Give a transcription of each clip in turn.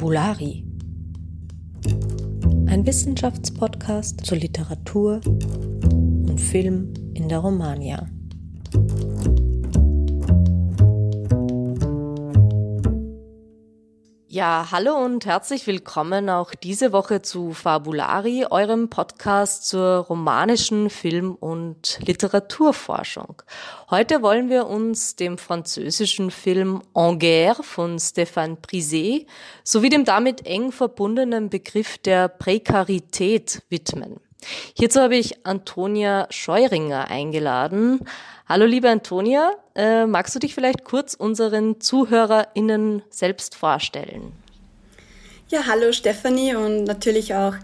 Fabulari. Ein Wissenschaftspodcast zur Literatur und Film in der Romagna. Ja, hallo und herzlich willkommen auch diese Woche zu Fabulari, eurem Podcast zur romanischen Film- und Literaturforschung. Heute wollen wir uns dem französischen Film En Guerre von Stéphane Priset sowie dem damit eng verbundenen Begriff der Prekarität widmen. Hierzu habe ich Antonia Scheuringer eingeladen. Hallo liebe Antonia, äh, magst du dich vielleicht kurz unseren ZuhörerInnen selbst vorstellen? Ja, hallo Stefanie und natürlich auch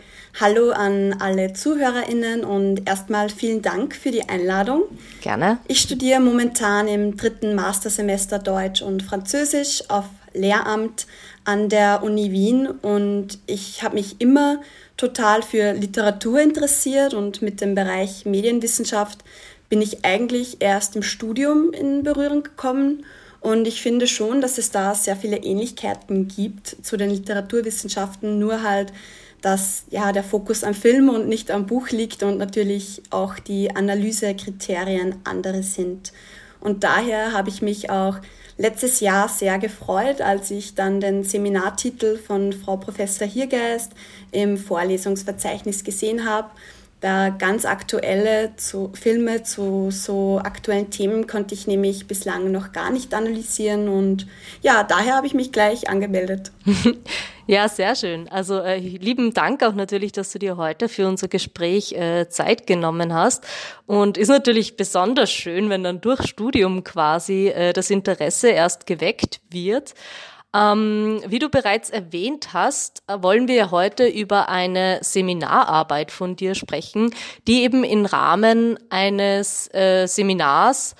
hallo an alle ZuhörerInnen und erstmal vielen Dank für die Einladung. Gerne. Ich studiere momentan im dritten Mastersemester Deutsch und Französisch auf Lehramt an der Uni Wien und ich habe mich immer total für Literatur interessiert und mit dem Bereich Medienwissenschaft bin ich eigentlich erst im Studium in Berührung gekommen. Und ich finde schon, dass es da sehr viele Ähnlichkeiten gibt zu den Literaturwissenschaften, nur halt, dass ja der Fokus am Film und nicht am Buch liegt und natürlich auch die Analysekriterien andere sind. Und daher habe ich mich auch letztes Jahr sehr gefreut, als ich dann den Seminartitel von Frau Professor Hirgeist im Vorlesungsverzeichnis gesehen habe da ganz aktuelle zu, Filme zu so aktuellen Themen konnte ich nämlich bislang noch gar nicht analysieren und ja, daher habe ich mich gleich angemeldet. Ja, sehr schön. Also äh, lieben Dank auch natürlich, dass du dir heute für unser Gespräch äh, Zeit genommen hast. Und ist natürlich besonders schön, wenn dann durch Studium quasi äh, das Interesse erst geweckt wird. Ähm, wie du bereits erwähnt hast, äh, wollen wir heute über eine Seminararbeit von dir sprechen, die eben im Rahmen eines äh, Seminars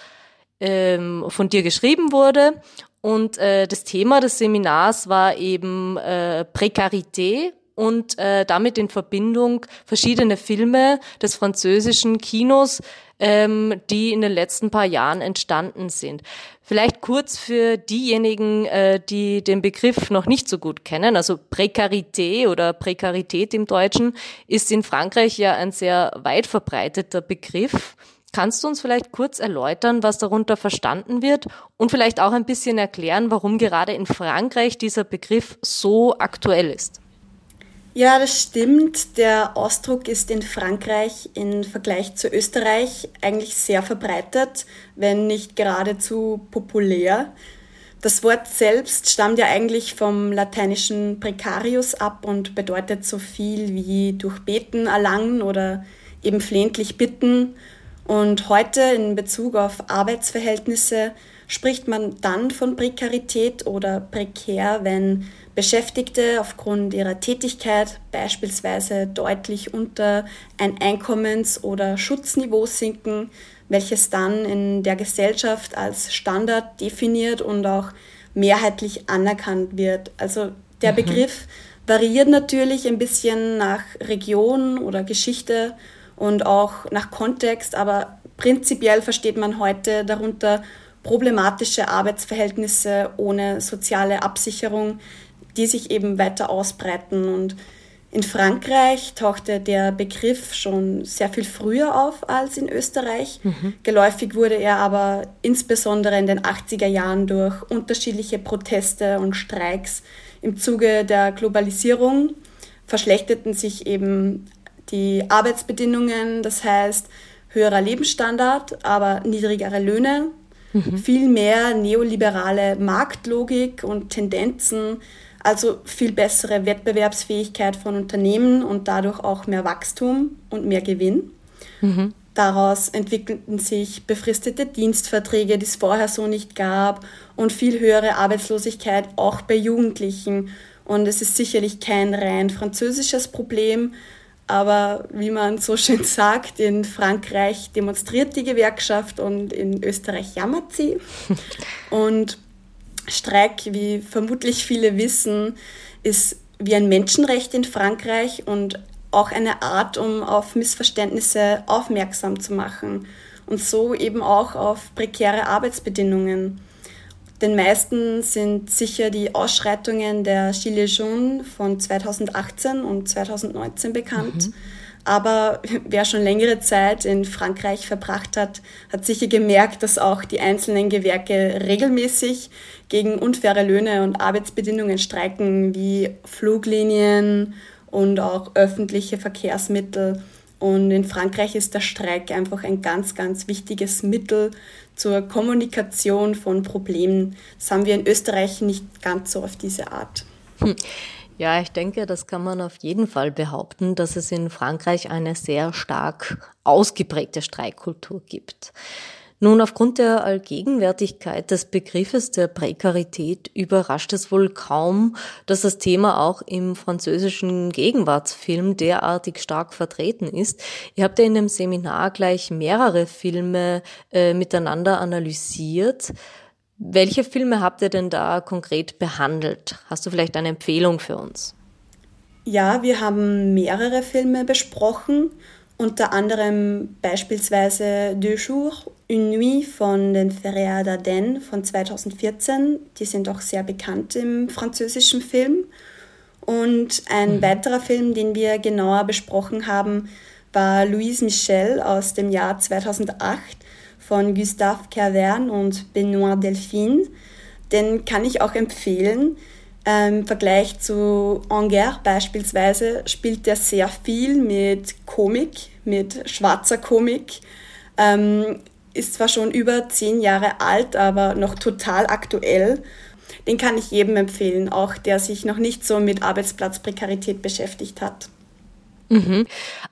ähm, von dir geschrieben wurde. Und äh, das Thema des Seminars war eben äh, Prekarité und äh, damit in Verbindung verschiedene Filme des französischen Kinos, ähm, die in den letzten paar Jahren entstanden sind. Vielleicht kurz für diejenigen, äh, die den Begriff noch nicht so gut kennen. Also Prekarité oder Prekarität im Deutschen ist in Frankreich ja ein sehr weit verbreiteter Begriff. Kannst du uns vielleicht kurz erläutern, was darunter verstanden wird und vielleicht auch ein bisschen erklären, warum gerade in Frankreich dieser Begriff so aktuell ist? Ja, das stimmt. Der Ausdruck ist in Frankreich im Vergleich zu Österreich eigentlich sehr verbreitet, wenn nicht geradezu populär. Das Wort selbst stammt ja eigentlich vom lateinischen precarius ab und bedeutet so viel wie durch Beten erlangen oder eben flehentlich bitten. Und heute in Bezug auf Arbeitsverhältnisse spricht man dann von Prekarität oder prekär, wenn Beschäftigte aufgrund ihrer Tätigkeit beispielsweise deutlich unter ein Einkommens- oder Schutzniveau sinken, welches dann in der Gesellschaft als Standard definiert und auch mehrheitlich anerkannt wird. Also der mhm. Begriff variiert natürlich ein bisschen nach Region oder Geschichte und auch nach Kontext, aber prinzipiell versteht man heute darunter problematische Arbeitsverhältnisse ohne soziale Absicherung, die sich eben weiter ausbreiten. Und in Frankreich tauchte der Begriff schon sehr viel früher auf als in Österreich. Mhm. Geläufig wurde er aber insbesondere in den 80er Jahren durch unterschiedliche Proteste und Streiks im Zuge der Globalisierung verschlechterten sich eben die Arbeitsbedingungen, das heißt höherer Lebensstandard, aber niedrigere Löhne, mhm. viel mehr neoliberale Marktlogik und Tendenzen also viel bessere Wettbewerbsfähigkeit von Unternehmen und dadurch auch mehr Wachstum und mehr Gewinn. Mhm. Daraus entwickelten sich befristete Dienstverträge, die es vorher so nicht gab, und viel höhere Arbeitslosigkeit auch bei Jugendlichen. Und es ist sicherlich kein rein französisches Problem, aber wie man so schön sagt, in Frankreich demonstriert die Gewerkschaft und in Österreich jammert sie. Und Streik, wie vermutlich viele wissen, ist wie ein Menschenrecht in Frankreich und auch eine Art, um auf Missverständnisse aufmerksam zu machen und so eben auch auf prekäre Arbeitsbedingungen. Den meisten sind sicher die Ausschreitungen der Gilets jaunes von 2018 und 2019 bekannt. Mhm. Aber wer schon längere Zeit in Frankreich verbracht hat, hat sicher gemerkt, dass auch die einzelnen Gewerke regelmäßig gegen unfaire Löhne und Arbeitsbedingungen streiken, wie Fluglinien und auch öffentliche Verkehrsmittel. Und in Frankreich ist der Streik einfach ein ganz, ganz wichtiges Mittel zur Kommunikation von Problemen. Das haben wir in Österreich nicht ganz so auf diese Art. Hm. Ja, ich denke, das kann man auf jeden Fall behaupten, dass es in Frankreich eine sehr stark ausgeprägte Streikkultur gibt. Nun, aufgrund der Allgegenwärtigkeit des Begriffes der Prekarität überrascht es wohl kaum, dass das Thema auch im französischen Gegenwartsfilm derartig stark vertreten ist. Ihr habt ja in dem Seminar gleich mehrere Filme äh, miteinander analysiert. Welche Filme habt ihr denn da konkret behandelt? Hast du vielleicht eine Empfehlung für uns? Ja, wir haben mehrere Filme besprochen, unter anderem beispielsweise Deux Jours, Une Nuit von den Ferrea d'Ardennes von 2014. Die sind auch sehr bekannt im französischen Film. Und ein mhm. weiterer Film, den wir genauer besprochen haben, war Louise Michel aus dem Jahr 2008 von Gustave Caverne und Benoit Delphine. Den kann ich auch empfehlen. Ähm, Im Vergleich zu Anger beispielsweise spielt er sehr viel mit Komik, mit schwarzer Komik. Ähm, ist zwar schon über zehn Jahre alt, aber noch total aktuell. Den kann ich jedem empfehlen, auch der sich noch nicht so mit Arbeitsplatzprekarität beschäftigt hat. Mhm.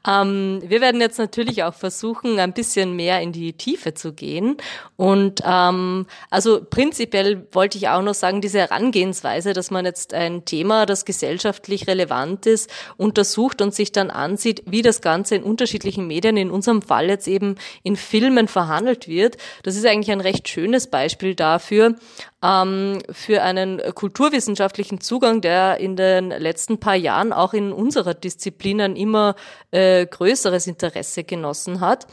Ähm, wir werden jetzt natürlich auch versuchen, ein bisschen mehr in die Tiefe zu gehen. Und ähm, also prinzipiell wollte ich auch noch sagen, diese Herangehensweise, dass man jetzt ein Thema, das gesellschaftlich relevant ist, untersucht und sich dann ansieht, wie das Ganze in unterschiedlichen Medien, in unserem Fall jetzt eben in Filmen verhandelt wird. Das ist eigentlich ein recht schönes Beispiel dafür, ähm, für einen kulturwissenschaftlichen Zugang, der in den letzten paar Jahren auch in unserer Disziplin ein immer äh, größeres Interesse genossen hat.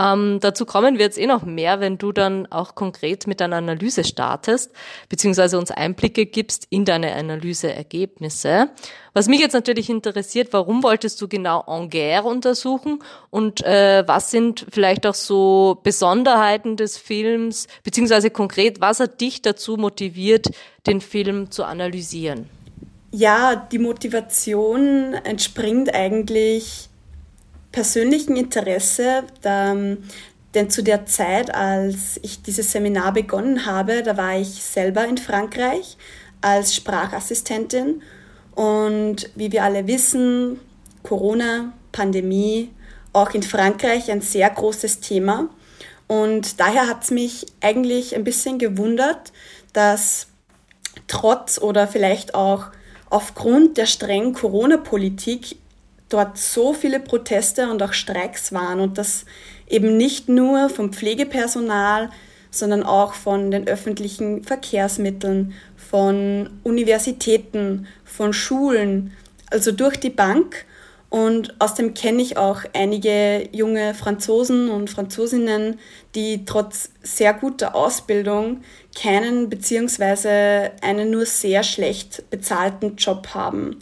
Ähm, dazu kommen wir jetzt eh noch mehr, wenn du dann auch konkret mit deiner Analyse startest, beziehungsweise uns Einblicke gibst in deine Analyseergebnisse. Was mich jetzt natürlich interessiert, warum wolltest du genau Angers untersuchen und äh, was sind vielleicht auch so Besonderheiten des Films, beziehungsweise konkret, was hat dich dazu motiviert, den Film zu analysieren? Ja, die Motivation entspringt eigentlich persönlichen Interesse, da, denn zu der Zeit, als ich dieses Seminar begonnen habe, da war ich selber in Frankreich als Sprachassistentin und wie wir alle wissen, Corona, Pandemie, auch in Frankreich ein sehr großes Thema. Und daher hat es mich eigentlich ein bisschen gewundert, dass trotz oder vielleicht auch aufgrund der strengen Corona-Politik dort so viele Proteste und auch Streiks waren und das eben nicht nur vom Pflegepersonal, sondern auch von den öffentlichen Verkehrsmitteln, von Universitäten, von Schulen, also durch die Bank. Und außerdem kenne ich auch einige junge Franzosen und Franzosinnen, die trotz sehr guter Ausbildung keinen beziehungsweise einen nur sehr schlecht bezahlten Job haben.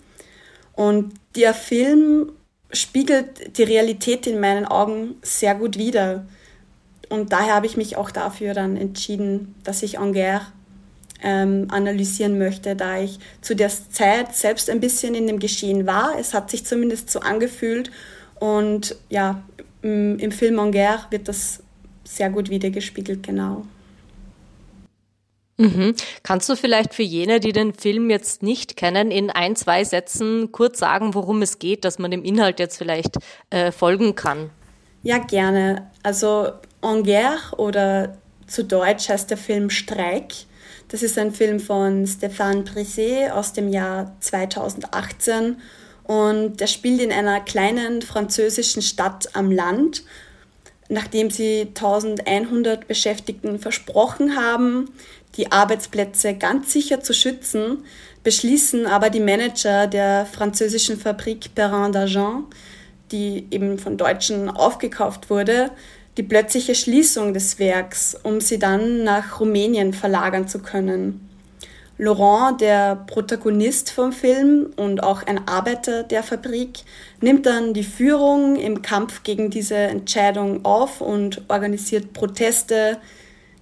Und der Film spiegelt die Realität in meinen Augen sehr gut wider. Und daher habe ich mich auch dafür dann entschieden, dass ich Angers ähm, analysieren möchte, da ich zu der Zeit selbst ein bisschen in dem Geschehen war. Es hat sich zumindest so angefühlt. Und ja, im, Film Angers wird das sehr gut wiedergespiegelt, genau. Mhm. Kannst du vielleicht für jene, die den Film jetzt nicht kennen, in ein, zwei Sätzen kurz sagen, worum es geht, dass man dem Inhalt jetzt vielleicht äh, folgen kann? Ja, gerne. Also En Guerre oder zu Deutsch heißt der Film Streik. Das ist ein Film von Stéphane Brisset aus dem Jahr 2018 und der spielt in einer kleinen französischen Stadt am Land. Nachdem sie 1100 Beschäftigten versprochen haben, die Arbeitsplätze ganz sicher zu schützen, beschließen aber die Manager der französischen Fabrik Perrin d'Argent, die eben von Deutschen aufgekauft wurde, die plötzliche Schließung des Werks, um sie dann nach Rumänien verlagern zu können. Laurent, der Protagonist vom Film und auch ein Arbeiter der Fabrik, nimmt dann die Führung im Kampf gegen diese Entscheidung auf und organisiert Proteste,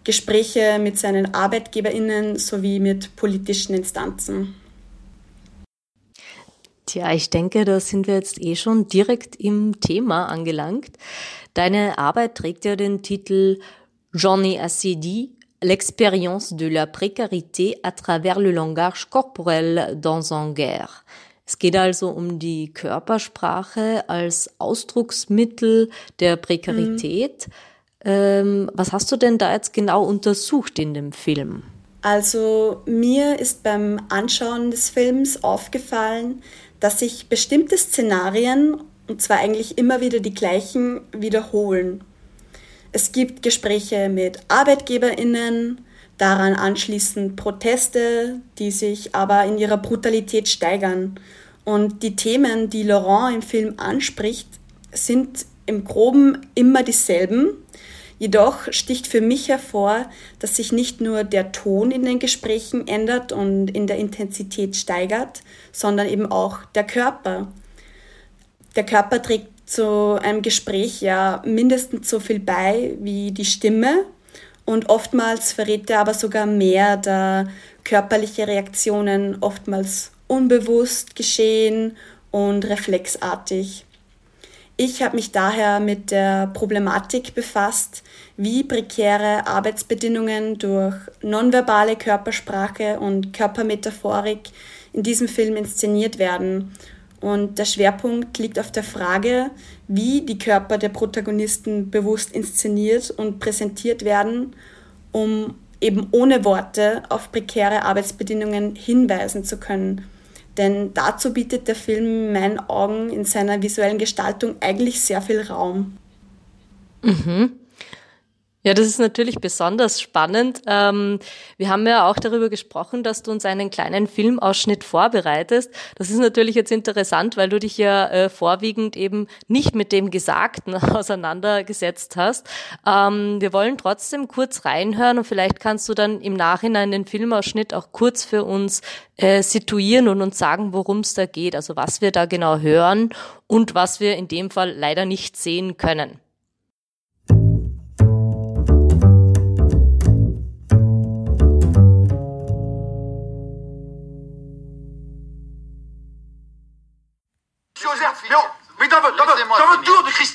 Gespräche mit seinen Arbeitgeberinnen sowie mit politischen Instanzen. Tja, ich denke, da sind wir jetzt eh schon direkt im Thema angelangt. Deine Arbeit trägt ja den Titel Johnny Assidi, l'expérience de la précarité à travers le langage corporel dans une guerre. Es geht also um die Körpersprache als Ausdrucksmittel der Prekarität. Mhm. Ähm, was hast du denn da jetzt genau untersucht in dem Film? Also mir ist beim Anschauen des Films aufgefallen, dass sich bestimmte Szenarien, und zwar eigentlich immer wieder die gleichen, wiederholen. Es gibt Gespräche mit Arbeitgeberinnen, daran anschließend Proteste, die sich aber in ihrer Brutalität steigern. Und die Themen, die Laurent im Film anspricht, sind im groben immer dieselben. Jedoch sticht für mich hervor, dass sich nicht nur der Ton in den Gesprächen ändert und in der Intensität steigert, sondern eben auch der Körper. Der Körper trägt zu einem Gespräch ja mindestens so viel bei wie die Stimme und oftmals verrät er aber sogar mehr, da körperliche Reaktionen oftmals unbewusst geschehen und reflexartig. Ich habe mich daher mit der Problematik befasst, wie prekäre Arbeitsbedingungen durch nonverbale Körpersprache und Körpermetaphorik in diesem Film inszeniert werden und der Schwerpunkt liegt auf der Frage, wie die Körper der Protagonisten bewusst inszeniert und präsentiert werden, um eben ohne Worte auf prekäre Arbeitsbedingungen hinweisen zu können. Denn dazu bietet der Film in meinen Augen in seiner visuellen Gestaltung eigentlich sehr viel Raum. Mhm. Ja, das ist natürlich besonders spannend. Ähm, wir haben ja auch darüber gesprochen, dass du uns einen kleinen Filmausschnitt vorbereitest. Das ist natürlich jetzt interessant, weil du dich ja äh, vorwiegend eben nicht mit dem Gesagten auseinandergesetzt hast. Ähm, wir wollen trotzdem kurz reinhören und vielleicht kannst du dann im Nachhinein den Filmausschnitt auch kurz für uns äh, situieren und uns sagen, worum es da geht, also was wir da genau hören und was wir in dem Fall leider nicht sehen können.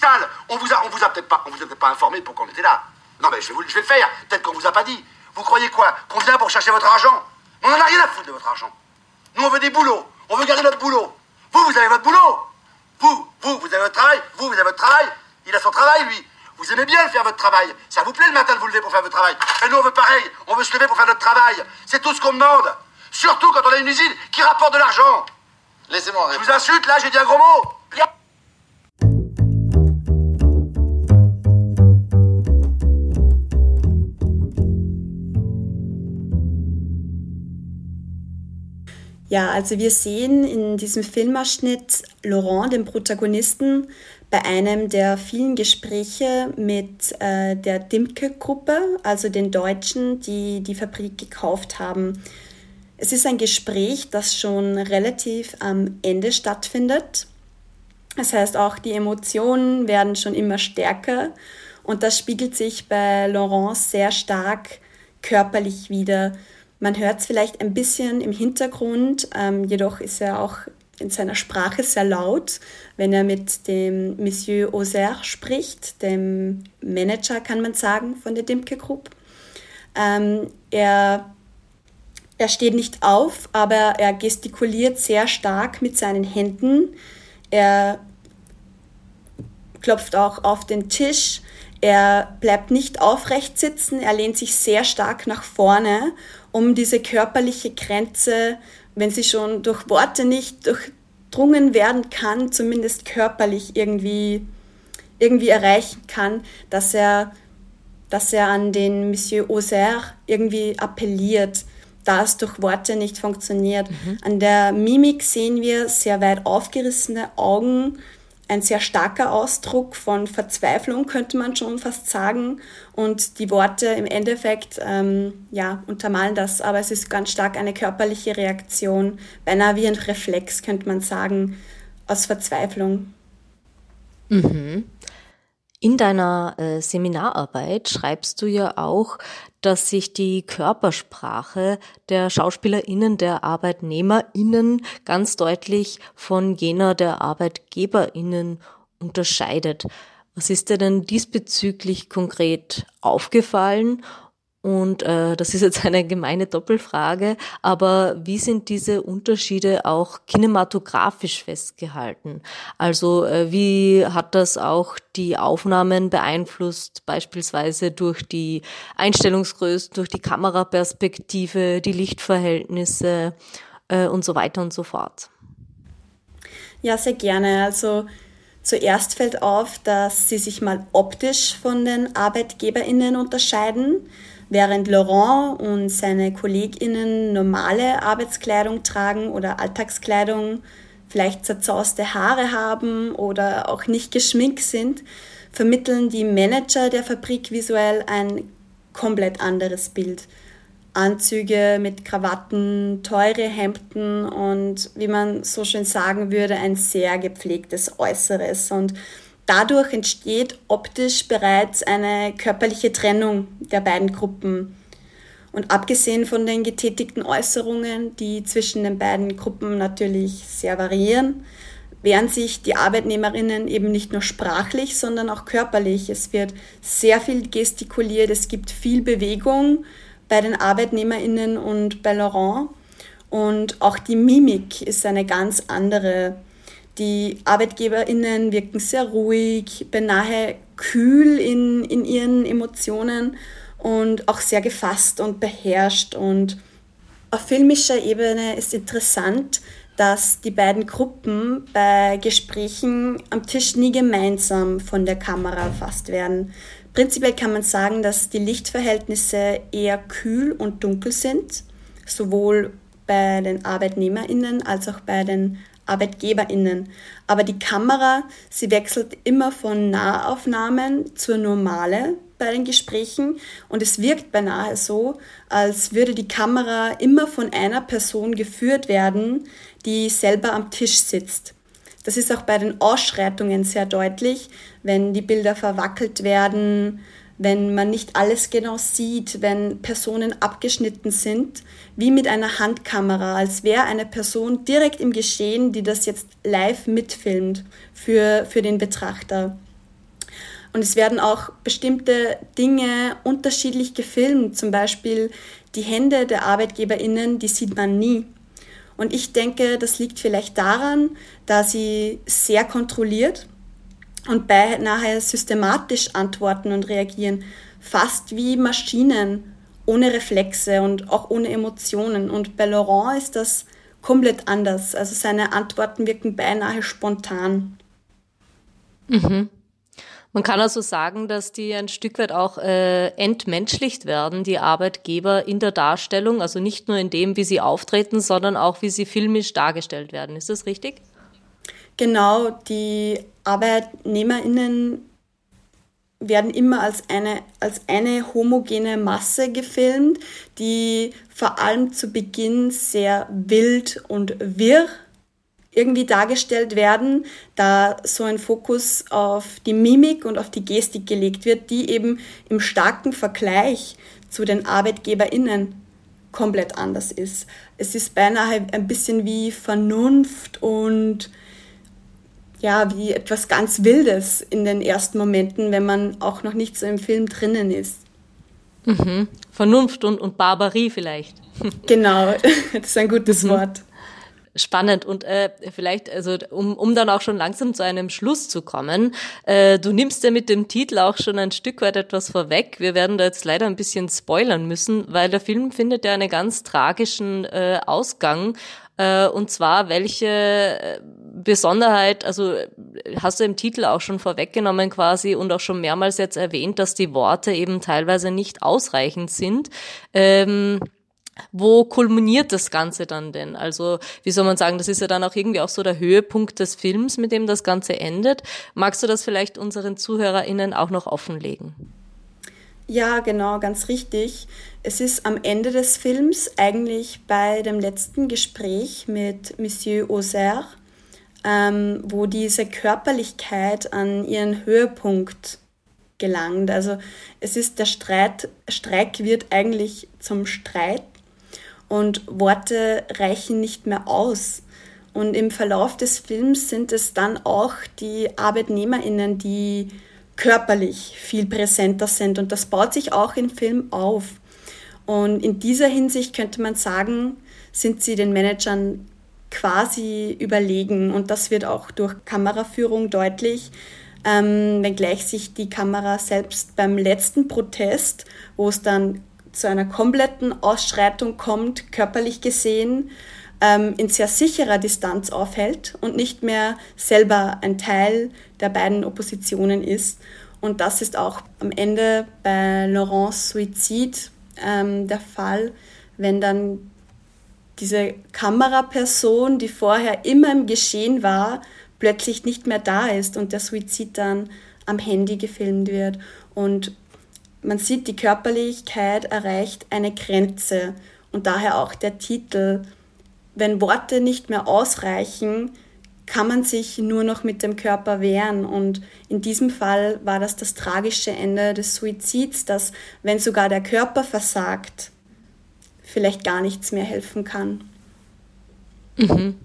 Cristal, on vous a, on vous a peut-être pas, on vous a peut-être pas informé pour qu'on était là. Non, mais je vais, vous, je vais le faire. Peut-être qu'on vous a pas dit. Vous croyez quoi? Qu'on vient pour chercher votre argent? On en a rien à foutre de votre argent. Nous, on veut des boulots. On veut garder notre boulot. Vous, vous avez votre boulot. Vous, vous, vous avez votre travail. Vous, vous avez votre travail. Il a son travail, lui. Vous aimez bien faire votre travail. Ça vous plaît le matin de vous lever pour faire votre travail. Et nous, on veut pareil. On veut se lever pour faire notre travail. C'est tout ce qu'on demande. Surtout quand on a une usine qui rapporte de l'argent. Laissez-moi Je vous insulte, là, j'ai dit un gros mot. Ja, also wir sehen in diesem Filmausschnitt Laurent, den Protagonisten, bei einem der vielen Gespräche mit äh, der Dimke-Gruppe, also den Deutschen, die die Fabrik gekauft haben. Es ist ein Gespräch, das schon relativ am Ende stattfindet. Das heißt, auch die Emotionen werden schon immer stärker und das spiegelt sich bei Laurence sehr stark körperlich wieder. Man hört es vielleicht ein bisschen im Hintergrund, ähm, jedoch ist er auch in seiner Sprache sehr laut, wenn er mit dem Monsieur Auxerre spricht, dem Manager, kann man sagen, von der Dimke Group. Ähm, er er steht nicht auf, aber er gestikuliert sehr stark mit seinen Händen. Er klopft auch auf den Tisch. Er bleibt nicht aufrecht sitzen. Er lehnt sich sehr stark nach vorne, um diese körperliche Grenze, wenn sie schon durch Worte nicht durchdrungen werden kann, zumindest körperlich irgendwie, irgendwie erreichen kann, dass er, dass er an den Monsieur Auxerre irgendwie appelliert da es durch Worte nicht funktioniert. Mhm. An der Mimik sehen wir sehr weit aufgerissene Augen, ein sehr starker Ausdruck von Verzweiflung, könnte man schon fast sagen. Und die Worte im Endeffekt ähm, ja, untermalen das, aber es ist ganz stark eine körperliche Reaktion, beinahe wie ein Reflex, könnte man sagen, aus Verzweiflung. Mhm. In deiner äh, Seminararbeit schreibst du ja auch, dass sich die Körpersprache der Schauspielerinnen, der Arbeitnehmerinnen ganz deutlich von jener der Arbeitgeberinnen unterscheidet. Was ist dir denn diesbezüglich konkret aufgefallen und äh, das ist jetzt eine gemeine Doppelfrage, aber wie sind diese Unterschiede auch kinematografisch festgehalten? Also äh, wie hat das auch die Aufnahmen beeinflusst, beispielsweise durch die Einstellungsgrößen, durch die Kameraperspektive, die Lichtverhältnisse äh, und so weiter und so fort? Ja, sehr gerne. Also zuerst fällt auf, dass sie sich mal optisch von den ArbeitgeberInnen unterscheiden. Während Laurent und seine KollegInnen normale Arbeitskleidung tragen oder Alltagskleidung, vielleicht zerzauste Haare haben oder auch nicht geschminkt sind, vermitteln die Manager der Fabrik visuell ein komplett anderes Bild. Anzüge mit Krawatten, teure Hemden und wie man so schön sagen würde, ein sehr gepflegtes Äußeres. Und Dadurch entsteht optisch bereits eine körperliche Trennung der beiden Gruppen. Und abgesehen von den getätigten Äußerungen, die zwischen den beiden Gruppen natürlich sehr variieren, wehren sich die Arbeitnehmerinnen eben nicht nur sprachlich, sondern auch körperlich. Es wird sehr viel gestikuliert, es gibt viel Bewegung bei den Arbeitnehmerinnen und bei Laurent. Und auch die Mimik ist eine ganz andere. Die ArbeitgeberInnen wirken sehr ruhig, beinahe kühl in, in ihren Emotionen und auch sehr gefasst und beherrscht. Und auf filmischer Ebene ist interessant, dass die beiden Gruppen bei Gesprächen am Tisch nie gemeinsam von der Kamera erfasst werden. Prinzipiell kann man sagen, dass die Lichtverhältnisse eher kühl und dunkel sind, sowohl bei den ArbeitnehmerInnen als auch bei den ArbeitgeberInnen. Aber die Kamera, sie wechselt immer von Nahaufnahmen zur Normale bei den Gesprächen und es wirkt beinahe so, als würde die Kamera immer von einer Person geführt werden, die selber am Tisch sitzt. Das ist auch bei den Ausschreitungen sehr deutlich, wenn die Bilder verwackelt werden, wenn man nicht alles genau sieht, wenn Personen abgeschnitten sind, wie mit einer Handkamera, als wäre eine Person direkt im Geschehen, die das jetzt live mitfilmt für, für den Betrachter. Und es werden auch bestimmte Dinge unterschiedlich gefilmt, zum Beispiel die Hände der Arbeitgeberinnen, die sieht man nie. Und ich denke, das liegt vielleicht daran, da sie sehr kontrolliert und beinahe systematisch antworten und reagieren, fast wie Maschinen, ohne Reflexe und auch ohne Emotionen. Und bei Laurent ist das komplett anders. Also seine Antworten wirken beinahe spontan. Mhm. Man kann also sagen, dass die ein Stück weit auch äh, entmenschlicht werden, die Arbeitgeber in der Darstellung, also nicht nur in dem, wie sie auftreten, sondern auch, wie sie filmisch dargestellt werden. Ist das richtig? Genau, die ArbeitnehmerInnen werden immer als eine, als eine homogene Masse gefilmt, die vor allem zu Beginn sehr wild und wirr irgendwie dargestellt werden, da so ein Fokus auf die Mimik und auf die Gestik gelegt wird, die eben im starken Vergleich zu den ArbeitgeberInnen komplett anders ist. Es ist beinahe ein bisschen wie Vernunft und ja, wie etwas ganz Wildes in den ersten Momenten, wenn man auch noch nicht so im Film drinnen ist. Mhm. Vernunft und, und Barbarie vielleicht. Genau, das ist ein gutes mhm. Wort. Spannend und äh, vielleicht, also um, um dann auch schon langsam zu einem Schluss zu kommen, äh, du nimmst ja mit dem Titel auch schon ein Stück weit etwas vorweg. Wir werden da jetzt leider ein bisschen spoilern müssen, weil der Film findet ja einen ganz tragischen äh, Ausgang äh, und zwar, welche äh, Besonderheit, also hast du im Titel auch schon vorweggenommen quasi und auch schon mehrmals jetzt erwähnt, dass die Worte eben teilweise nicht ausreichend sind. Ähm, wo kulminiert das Ganze dann denn? Also, wie soll man sagen, das ist ja dann auch irgendwie auch so der Höhepunkt des Films, mit dem das Ganze endet. Magst du das vielleicht unseren ZuhörerInnen auch noch offenlegen? Ja, genau, ganz richtig. Es ist am Ende des Films eigentlich bei dem letzten Gespräch mit Monsieur Auxerre, ähm, wo diese Körperlichkeit an ihren Höhepunkt gelangt. Also es ist der Streit, Streik wird eigentlich zum Streit und Worte reichen nicht mehr aus. Und im Verlauf des Films sind es dann auch die ArbeitnehmerInnen, die körperlich viel präsenter sind. Und das baut sich auch im Film auf. Und in dieser Hinsicht könnte man sagen, sind sie den Managern quasi überlegen. Und das wird auch durch Kameraführung deutlich, ähm, wenngleich sich die Kamera selbst beim letzten Protest, wo es dann zu einer kompletten Ausschreitung kommt, körperlich gesehen, ähm, in sehr sicherer Distanz aufhält und nicht mehr selber ein Teil der beiden Oppositionen ist. Und das ist auch am Ende bei Laurents Suizid ähm, der Fall, wenn dann diese Kameraperson, die vorher immer im Geschehen war, plötzlich nicht mehr da ist und der Suizid dann am Handy gefilmt wird. Und man sieht, die Körperlichkeit erreicht eine Grenze und daher auch der Titel. Wenn Worte nicht mehr ausreichen, kann man sich nur noch mit dem Körper wehren. Und in diesem Fall war das das tragische Ende des Suizids, dass wenn sogar der Körper versagt, vielleicht gar nichts mehr helfen kann. Mhm.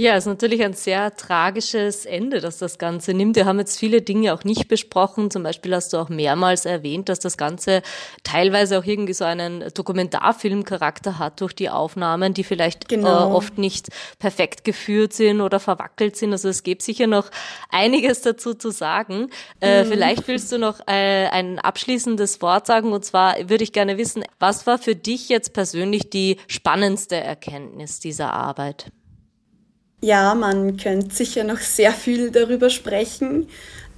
Ja, ist natürlich ein sehr tragisches Ende, dass das Ganze nimmt. Wir haben jetzt viele Dinge auch nicht besprochen. Zum Beispiel hast du auch mehrmals erwähnt, dass das Ganze teilweise auch irgendwie so einen Dokumentarfilmcharakter hat durch die Aufnahmen, die vielleicht äh, genau. äh, oft nicht perfekt geführt sind oder verwackelt sind. Also es gibt sicher noch einiges dazu zu sagen. Äh, mhm. Vielleicht willst du noch äh, ein abschließendes Wort sagen. Und zwar würde ich gerne wissen, was war für dich jetzt persönlich die spannendste Erkenntnis dieser Arbeit? Ja, man könnte sicher noch sehr viel darüber sprechen.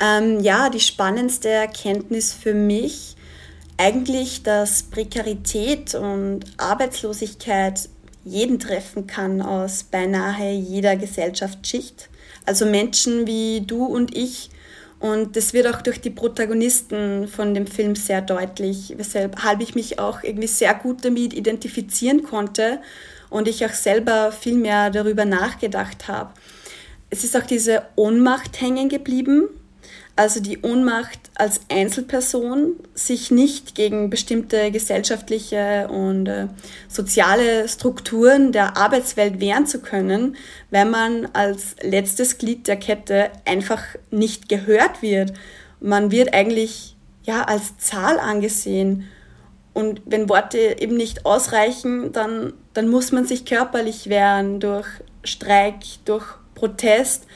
Ähm, ja, die spannendste Erkenntnis für mich eigentlich, dass Prekarität und Arbeitslosigkeit jeden treffen kann aus beinahe jeder Gesellschaftsschicht. Also Menschen wie du und ich. Und das wird auch durch die Protagonisten von dem Film sehr deutlich, weshalb ich mich auch irgendwie sehr gut damit identifizieren konnte und ich auch selber viel mehr darüber nachgedacht habe. Es ist auch diese Ohnmacht hängen geblieben, also die Ohnmacht als Einzelperson, sich nicht gegen bestimmte gesellschaftliche und äh, soziale Strukturen der Arbeitswelt wehren zu können, wenn man als letztes Glied der Kette einfach nicht gehört wird. Man wird eigentlich ja als Zahl angesehen und wenn Worte eben nicht ausreichen, dann, dann muss man sich körperlich wehren durch Streik, durch Protest,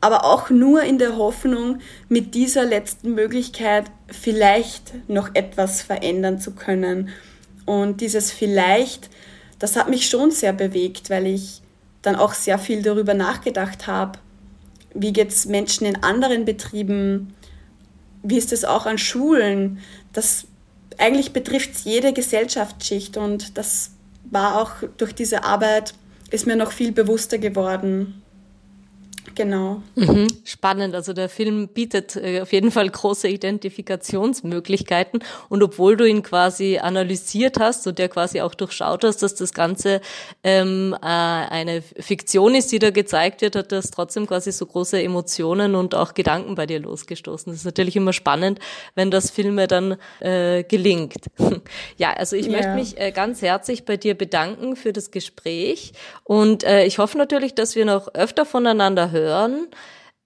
aber auch nur in der Hoffnung, mit dieser letzten Möglichkeit vielleicht noch etwas verändern zu können. Und dieses vielleicht, das hat mich schon sehr bewegt, weil ich dann auch sehr viel darüber nachgedacht habe, wie geht es Menschen in anderen Betrieben, wie ist es auch an Schulen, das eigentlich betrifft es jede Gesellschaftsschicht und das war auch durch diese Arbeit, ist mir noch viel bewusster geworden. Genau. Mhm. Spannend. Also der Film bietet äh, auf jeden Fall große Identifikationsmöglichkeiten. Und obwohl du ihn quasi analysiert hast und der quasi auch durchschaut hast, dass das Ganze ähm, äh, eine Fiktion ist, die da gezeigt wird, hat das trotzdem quasi so große Emotionen und auch Gedanken bei dir losgestoßen. Das ist natürlich immer spannend, wenn das Filme dann äh, gelingt. ja, also ich yeah. möchte mich äh, ganz herzlich bei dir bedanken für das Gespräch und äh, ich hoffe natürlich, dass wir noch öfter voneinander hören hören.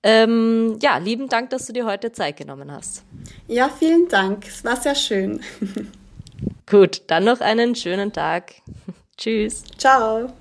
Ähm, ja, lieben Dank, dass du dir heute Zeit genommen hast. Ja, vielen Dank. Es war sehr schön. Gut, dann noch einen schönen Tag. Tschüss. Ciao.